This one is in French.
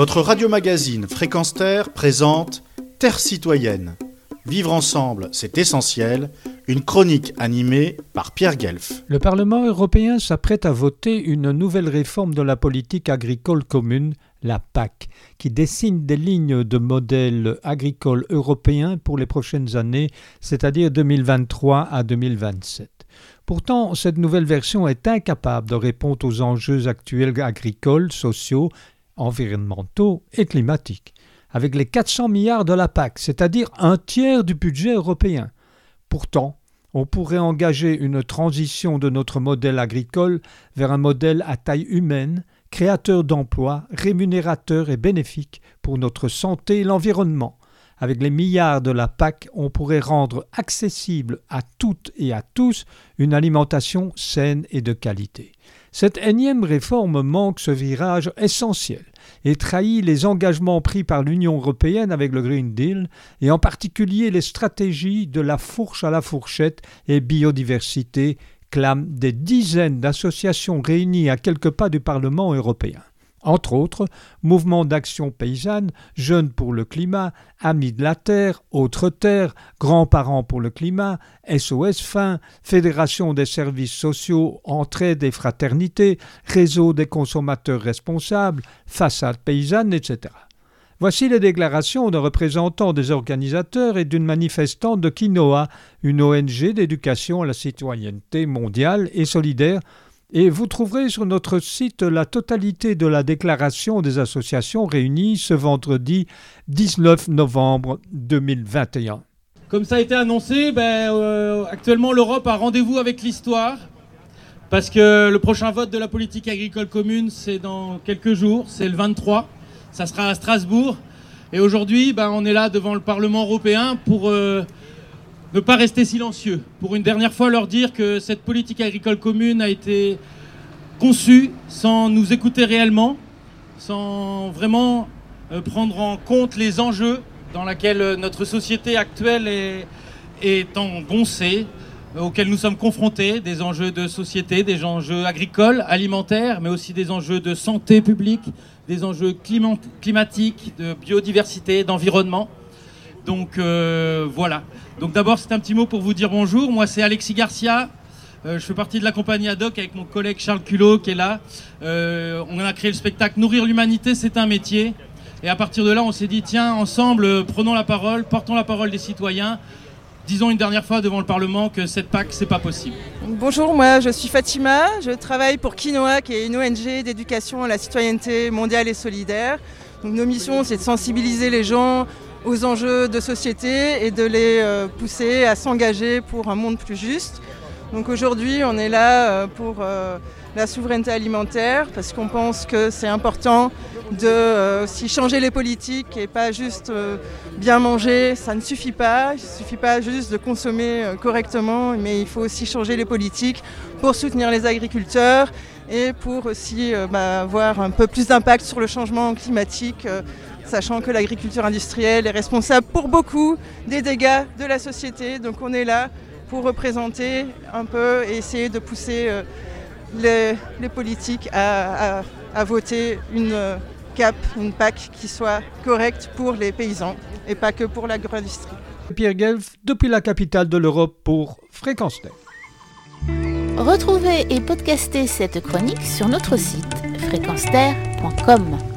Votre radio-magazine Fréquence Terre présente Terre citoyenne. Vivre ensemble, c'est essentiel. Une chronique animée par Pierre Guelf. Le Parlement européen s'apprête à voter une nouvelle réforme de la politique agricole commune, la PAC, qui dessine des lignes de modèle agricole européen pour les prochaines années, c'est-à-dire 2023 à 2027. Pourtant, cette nouvelle version est incapable de répondre aux enjeux actuels agricoles, sociaux, environnementaux et climatiques. Avec les 400 milliards de la PAC, c'est-à-dire un tiers du budget européen. Pourtant, on pourrait engager une transition de notre modèle agricole vers un modèle à taille humaine, créateur d'emplois, rémunérateur et bénéfique pour notre santé et l'environnement. Avec les milliards de la PAC, on pourrait rendre accessible à toutes et à tous une alimentation saine et de qualité. Cette énième réforme manque ce virage essentiel et trahit les engagements pris par l'Union européenne avec le Green Deal, et en particulier les stratégies de la fourche à la fourchette et biodiversité clament des dizaines d'associations réunies à quelques pas du Parlement européen entre autres Mouvement d'action paysanne, Jeunes pour le climat, Amis de la Terre, Autres Terre, Grands-parents pour le climat, SOS Fin, Fédération des services sociaux, Entraide et Fraternité, Réseau des consommateurs responsables, Façade paysanne, etc. Voici les déclarations d'un représentant des organisateurs et d'une manifestante de Quinoa, une ONG d'éducation à la citoyenneté mondiale et solidaire et vous trouverez sur notre site la totalité de la déclaration des associations réunies ce vendredi 19 novembre 2021. Comme ça a été annoncé, ben, euh, actuellement l'Europe a rendez-vous avec l'histoire. Parce que le prochain vote de la politique agricole commune, c'est dans quelques jours, c'est le 23. Ça sera à Strasbourg. Et aujourd'hui, ben, on est là devant le Parlement européen pour euh, ne pas rester silencieux. Pour une dernière fois, leur dire que cette politique agricole commune a été conçue sans nous écouter réellement, sans vraiment euh, prendre en compte les enjeux dans lesquels notre société actuelle est, est engoncée, euh, auxquels nous sommes confrontés, des enjeux de société, des enjeux agricoles, alimentaires, mais aussi des enjeux de santé publique, des enjeux climatiques, de biodiversité, d'environnement. Donc euh, voilà. Donc d'abord c'est un petit mot pour vous dire bonjour. Moi c'est Alexis Garcia. Euh, je fais partie de la compagnie Adoc avec mon collègue Charles Culot qui est là. Euh, on a créé le spectacle Nourrir l'humanité, c'est un métier. Et à partir de là, on s'est dit tiens, ensemble, prenons la parole, portons la parole des citoyens. Disons une dernière fois devant le Parlement que cette PAC, c'est pas possible. Bonjour, moi je suis Fatima, je travaille pour Quinoa, qui est une ONG d'éducation à la citoyenneté mondiale et solidaire. Donc, nos missions, c'est de sensibiliser les gens aux enjeux de société et de les euh, pousser à s'engager pour un monde plus juste. Donc aujourd'hui, on est là euh, pour euh, la souveraineté alimentaire parce qu'on pense que c'est important de aussi changer les politiques et pas juste bien manger, ça ne suffit pas. Il ne suffit pas juste de consommer correctement, mais il faut aussi changer les politiques pour soutenir les agriculteurs et pour aussi bah, avoir un peu plus d'impact sur le changement climatique sachant que l'agriculture industrielle est responsable pour beaucoup des dégâts de la société. Donc on est là pour représenter un peu et essayer de pousser euh, les, politiques à, voter une euh, CAP, une PAC qui soit correcte pour les paysans et pas que pour l'agro-industrie. Pierre Guelf, depuis la capitale de l'Europe pour Fréquence Terre. Retrouvez et podcastez cette chronique sur notre site fréquenceterre.com.